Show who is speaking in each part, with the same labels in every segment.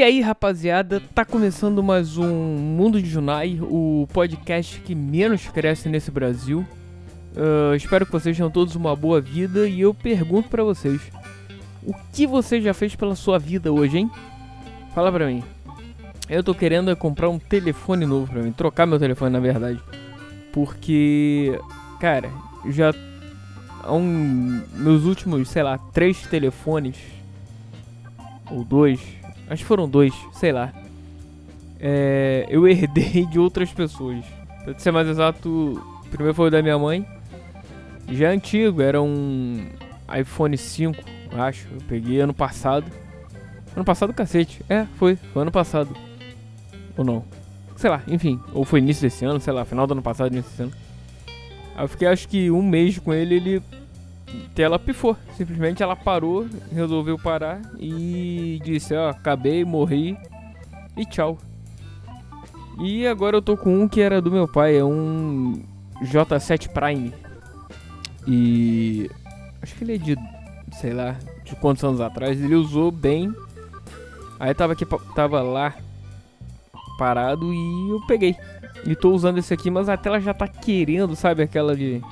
Speaker 1: E aí, rapaziada, tá começando mais um Mundo de Junai, o podcast que menos cresce nesse Brasil. Uh, espero que vocês tenham todos uma boa vida e eu pergunto pra vocês: o que você já fez pela sua vida hoje, hein? Fala pra mim. Eu tô querendo comprar um telefone novo pra mim, trocar meu telefone na verdade. Porque, cara, já há um, meus últimos, sei lá, três telefones ou dois, acho que foram dois, sei lá. É, eu herdei de outras pessoas. Pra ser mais exato, o primeiro foi o da minha mãe. Já é antigo, era um iPhone 5, acho. Eu peguei ano passado. Ano passado, cacete. É, foi. Foi ano passado. Ou não. Sei lá, enfim. Ou foi início desse ano, sei lá, final do ano passado, início desse ano. Aí eu fiquei acho que um mês com ele, ele. Ela pifou. Simplesmente ela parou, resolveu parar e disse, ó, acabei, morri e tchau. E agora eu tô com um que era do meu pai, é um J7 Prime. E acho que ele é de, sei lá, de quantos anos atrás, ele usou bem. Aí tava aqui tava lá parado e eu peguei. E tô usando esse aqui, mas a tela já tá querendo, sabe? Aquela de.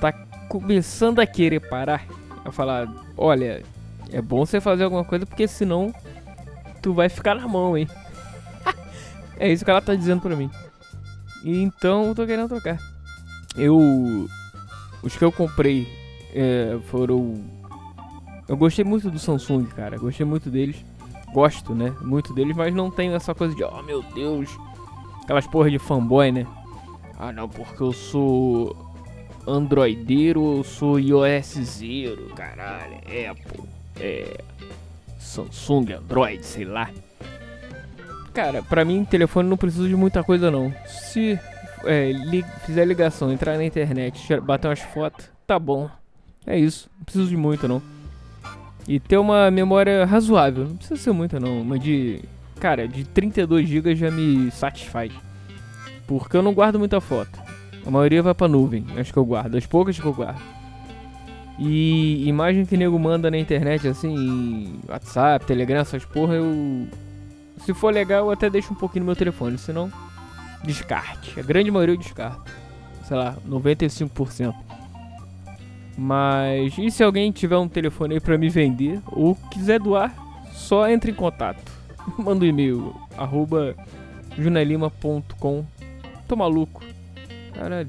Speaker 1: Tá começando a querer parar. A falar: olha, é bom você fazer alguma coisa porque senão tu vai ficar na mão, hein? é isso que ela tá dizendo pra mim. Então eu tô querendo trocar. Eu. Os que eu comprei é, foram. Eu gostei muito do Samsung, cara. Gostei muito deles. Gosto, né? Muito deles, mas não tenho essa coisa de, oh meu Deus, Aquelas porra de fanboy, né? Ah não, porque eu sou Androideiro, eu sou iOS zero, caralho. É, pô. É. Samsung, Android, sei lá. Cara, pra mim, telefone não precisa de muita coisa não. Se é, li fizer ligação, entrar na internet, bater umas fotos, tá bom. É isso, não preciso de muito não. E ter uma memória razoável, não precisa ser muita não, mas de cara, de 32 GB já me satisfaz. Porque eu não guardo muita foto. A maioria vai pra nuvem, acho que eu guardo, as poucas que eu guardo. E imagem que nego manda na internet, assim, WhatsApp, Telegram, essas porra, eu. Se for legal, eu até deixo um pouquinho no meu telefone, senão, descarte. A grande maioria eu descarto. Sei lá, 95%. Mas, e se alguém tiver um telefone aí pra me vender, ou quiser doar, só entre em contato. manda um e-mail, arroba junelima.com. Tô maluco. Caralho.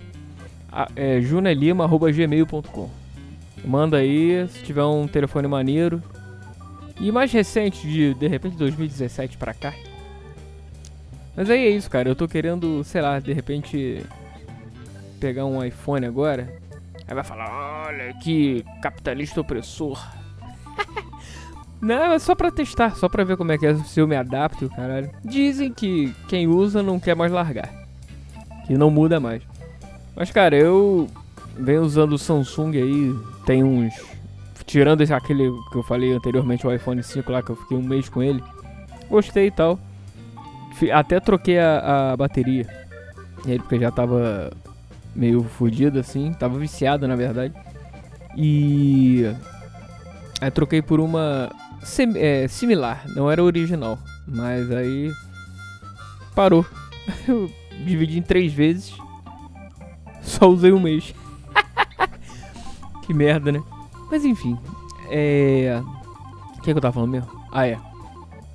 Speaker 1: Ah, é junelima.gmail.com. Manda aí, se tiver um telefone maneiro. E mais recente, de de repente 2017 pra cá. Mas aí é isso, cara. Eu tô querendo, sei lá, de repente pegar um iPhone agora. Aí vai falar: olha que capitalista opressor. Não, é só pra testar, só pra ver como é que é, se eu me adapto, caralho. Dizem que quem usa não quer mais largar. Que não muda mais. Mas, cara, eu venho usando o Samsung aí, tem uns... Tirando esse, aquele que eu falei anteriormente, o iPhone 5 lá, que eu fiquei um mês com ele. Gostei e tal. Até troquei a, a bateria. Ele, porque já tava meio fodido assim. Tava viciado, na verdade. E... Aí troquei por uma é, similar, não era original. Mas aí parou. Eu dividi em três vezes. Só usei um mês. que merda, né? Mas enfim. É. O que, é que eu tava falando mesmo? Ah, é.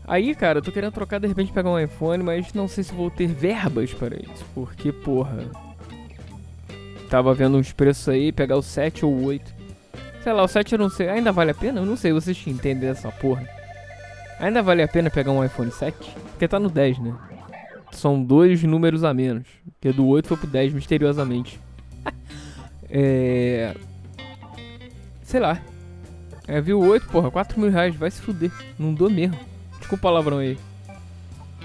Speaker 1: Aí, cara, eu tô querendo trocar de repente pegar um iPhone, mas não sei se vou ter verbas para isso. Porque, porra. Tava vendo uns preços aí, pegar o 7 ou o 8. Sei lá, o 7 eu não sei. Ainda vale a pena? Eu não sei, vocês entendem dessa porra. Ainda vale a pena pegar um iPhone 7? Porque tá no 10, né? São dois números a menos. Porque do 8 foi pro 10, misteriosamente. É. Sei lá. É, viu o 8, porra, 4 mil reais. Vai se fuder. Não dou mesmo. Desculpa o palavrão aí.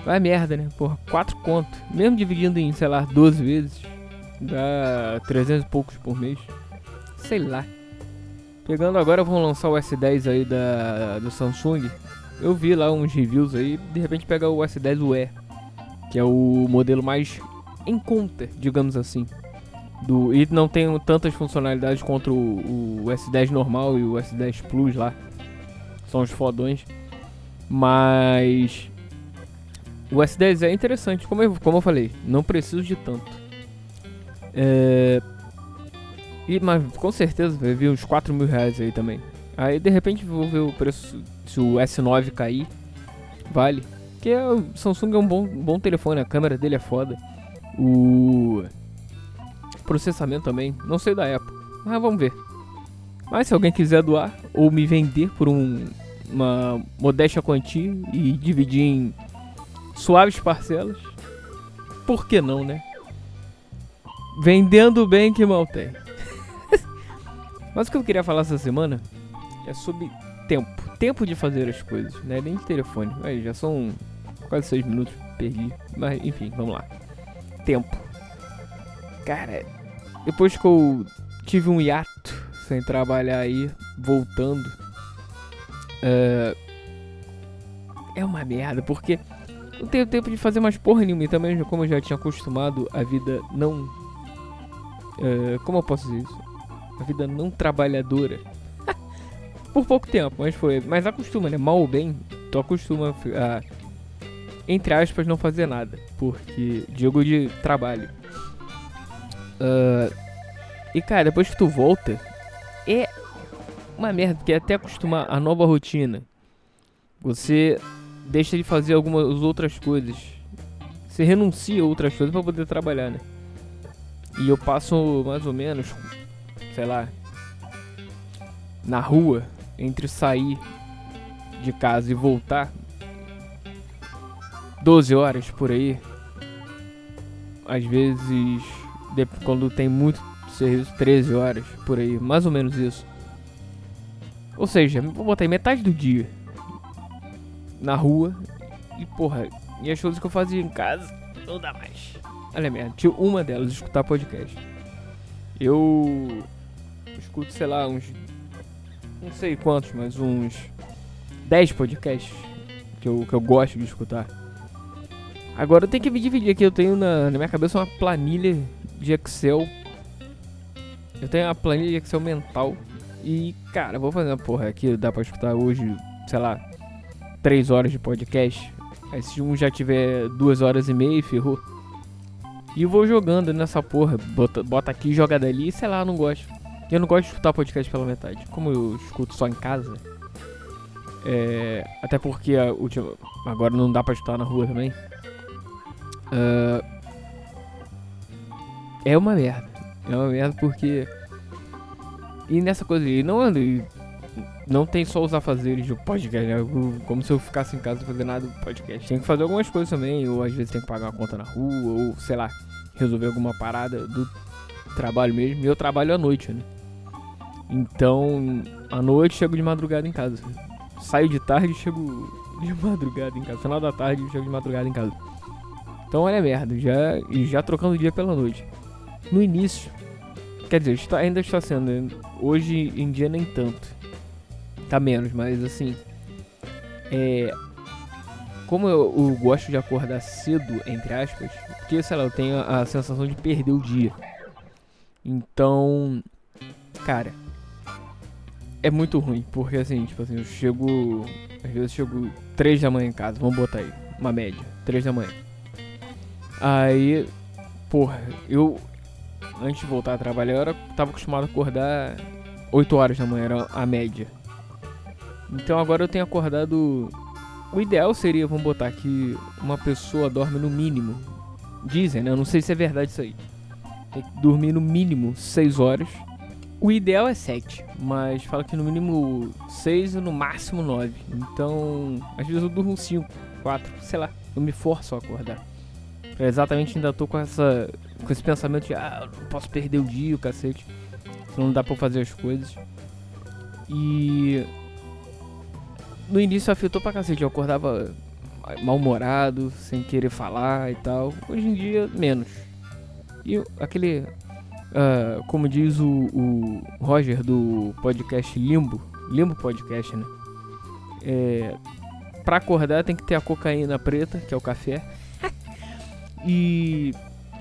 Speaker 1: Vai merda, né? Porra, 4 conto. Mesmo dividindo em, sei lá, 12 vezes. Dá 300 e poucos por mês. Sei lá. Pegando agora, vão lançar o S10 aí da, do Samsung. Eu vi lá uns reviews aí, de repente pega o S10 UE, que é o modelo mais em conta, digamos assim. Do, e não tem tantas funcionalidades contra o, o S10 normal e o S10 Plus lá. São os fodões. Mas o S10 é interessante, como eu, como eu falei, não preciso de tanto. É, e, mas com certeza vai vir uns 4 mil reais aí também. Aí de repente vou ver o preço se o S9 cair. Vale. Porque o Samsung é um bom, bom telefone, a câmera dele é foda. O processamento também, não sei da Apple. Mas vamos ver. Mas se alguém quiser doar ou me vender por um, uma modéstia quantia e dividir em suaves parcelas, por que não, né? Vendendo bem que mal tem. Mas o que eu queria falar essa semana é sobre tempo. Tempo de fazer as coisas, né? Nem de telefone. Aí já são quase seis minutos, perdi. Mas enfim, vamos lá. Tempo. Cara, depois que eu tive um hiato sem trabalhar aí, voltando. É, é uma merda, porque não tenho tempo de fazer mais porra nenhuma. E também, como eu já tinha acostumado a vida não. É, como eu posso dizer isso? A vida não trabalhadora. Por pouco tempo, mas foi. Mas acostuma, né? Mal ou bem, tu acostuma a. Entre aspas, não fazer nada. Porque. Jogo de trabalho. Uh, e cara, depois que tu volta, é uma merda, porque até acostumar a nova rotina, você deixa de fazer algumas outras coisas. Você renuncia a outras coisas para poder trabalhar, né? E eu passo mais ou menos, sei lá, na rua, entre sair de casa e voltar, 12 horas por aí. Às vezes, quando tem muito serviço 13 horas, por aí, mais ou menos isso. Ou seja, vou botar metade do dia na rua e porra, e as coisas que eu fazia em casa, não dá mais. Olha merda, tinha uma delas, escutar podcast. Eu escuto, sei lá, uns. Não sei quantos, mas uns 10 podcasts que eu, que eu gosto de escutar. Agora eu tenho que me dividir aqui, eu tenho na, na minha cabeça uma planilha de Excel eu tenho a planilha de Excel mental. E, cara, vou fazer uma porra aqui. Dá pra escutar hoje, sei lá, 3 horas de podcast. Aí se um já tiver 2 horas e meia, ferrou. E eu vou jogando nessa porra. Bota, bota aqui, joga dali. Sei lá, não gosto. Eu não gosto de escutar podcast pela metade. Como eu escuto só em casa. É, até porque a última, agora não dá pra escutar na rua também. Uh, é uma merda. É uma merda porque. E nessa coisa, e não e não tem só os afazeres de podcast, né? Como se eu ficasse em casa fazer nada do podcast. Tem que fazer algumas coisas também, ou às vezes tem que pagar uma conta na rua, ou sei lá, resolver alguma parada do trabalho mesmo. E eu trabalho à noite, né? Então, à noite chego de madrugada em casa. Saio de tarde e chego de madrugada em casa. Final da tarde chego de madrugada em casa. Então olha merda, já, já trocando o dia pela noite. No início, Quer dizer, está, ainda está sendo. Né? Hoje em dia nem tanto. Tá menos, mas assim. É. Como eu, eu gosto de acordar cedo, entre aspas, porque, sei lá, eu tenho a, sensação de perder o dia. Então. Cara. É muito ruim, porque assim, tipo assim, eu chego. Às vezes eu chego 3 da manhã em casa, vamos botar aí, uma média, 3 da manhã. Aí, porra, eu antes de voltar a trabalhar, eu era, tava acostumado a acordar 8 horas da manhã, era a média. Então agora eu tenho acordado. O ideal seria, vamos botar que uma pessoa dorme no mínimo. Dizem, né? Eu não sei se é verdade isso aí. Tem que dormir no mínimo 6 horas. O ideal é 7, mas fala que no mínimo 6 e no máximo 9. Então, às vezes eu durmo 5, 4, sei lá. Eu me forço a acordar. Eu exatamente ainda tô com essa com esse pensamento de ah, não posso perder o dia, o cacete. Não dá pra fazer as coisas. E no início afetou pra cacete, eu acordava mal-humorado, sem querer falar e tal. Hoje em dia, menos. E aquele. Uh, como diz o, o, Roger do podcast Limbo, Limbo Podcast, né? É, pra acordar tem que ter a cocaína preta, que é o café. e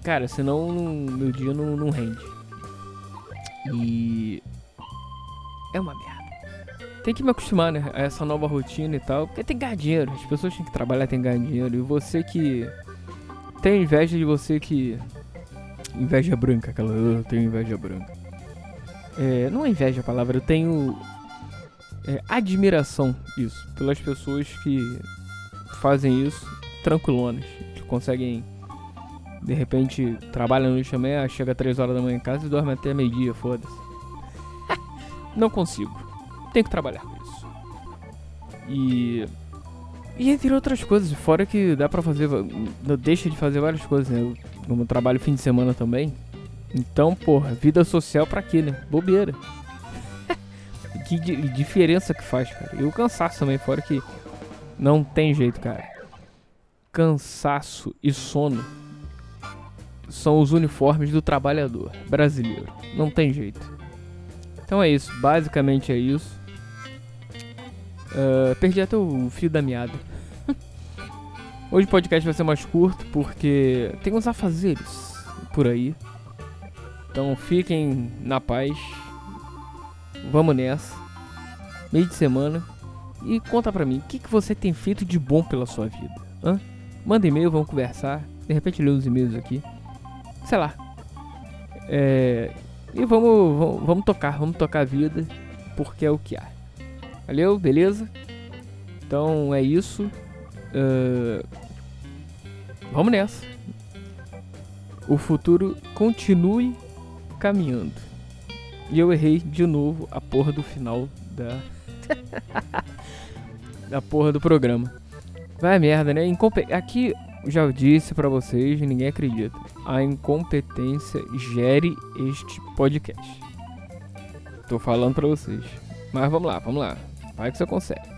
Speaker 1: Cara, senão meu dia não, não rende. E. É uma merda. tem que me acostumar, né? A essa nova rotina e tal. Porque tem que ganhar dinheiro. As pessoas têm que trabalhar, tem que ganhar dinheiro. E você que. Tem inveja de você que. Inveja branca, aquela. Eu tenho inveja branca. É, não é inveja a palavra, eu tenho. É, admiração, isso. Pelas pessoas que fazem isso tranquilonas. Que conseguem. De repente, trabalham no também, chega 3 horas da manhã em casa e dorme até meio-dia, foda-se. não consigo tenho que trabalhar com isso. E. E entre outras coisas, fora que dá pra fazer. Não deixa de fazer várias coisas, né? Como eu trabalho fim de semana também. Então, porra, vida social pra quê, né? Bobeira. que di diferença que faz, cara. E o cansaço também, fora que. Não tem jeito, cara. Cansaço e sono são os uniformes do trabalhador brasileiro. Não tem jeito. Então é isso, basicamente é isso. Uh, perdi até o fio da meada. Hoje o podcast vai ser mais curto porque tem uns afazeres por aí. Então fiquem na paz. Vamos nessa. Meio de semana. E conta pra mim, o que, que você tem feito de bom pela sua vida? Hã? Manda e-mail, vamos conversar. De repente ler os e-mails aqui. Sei lá. É... E vamos, vamos, vamos tocar, vamos tocar a vida. Porque é o que há. Valeu, beleza? Então é isso. Uh, vamos nessa. O futuro continue caminhando. E eu errei de novo a porra do final da. da porra do programa. Vai merda, né? Incompe Aqui já disse para vocês, ninguém acredita. A incompetência gere este podcast. Tô falando para vocês. Mas vamos lá, vamos lá. Vai que você consegue.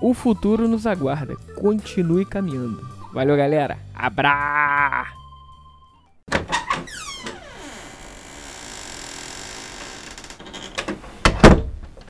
Speaker 1: O futuro nos aguarda. Continue caminhando. Valeu, galera. Abra!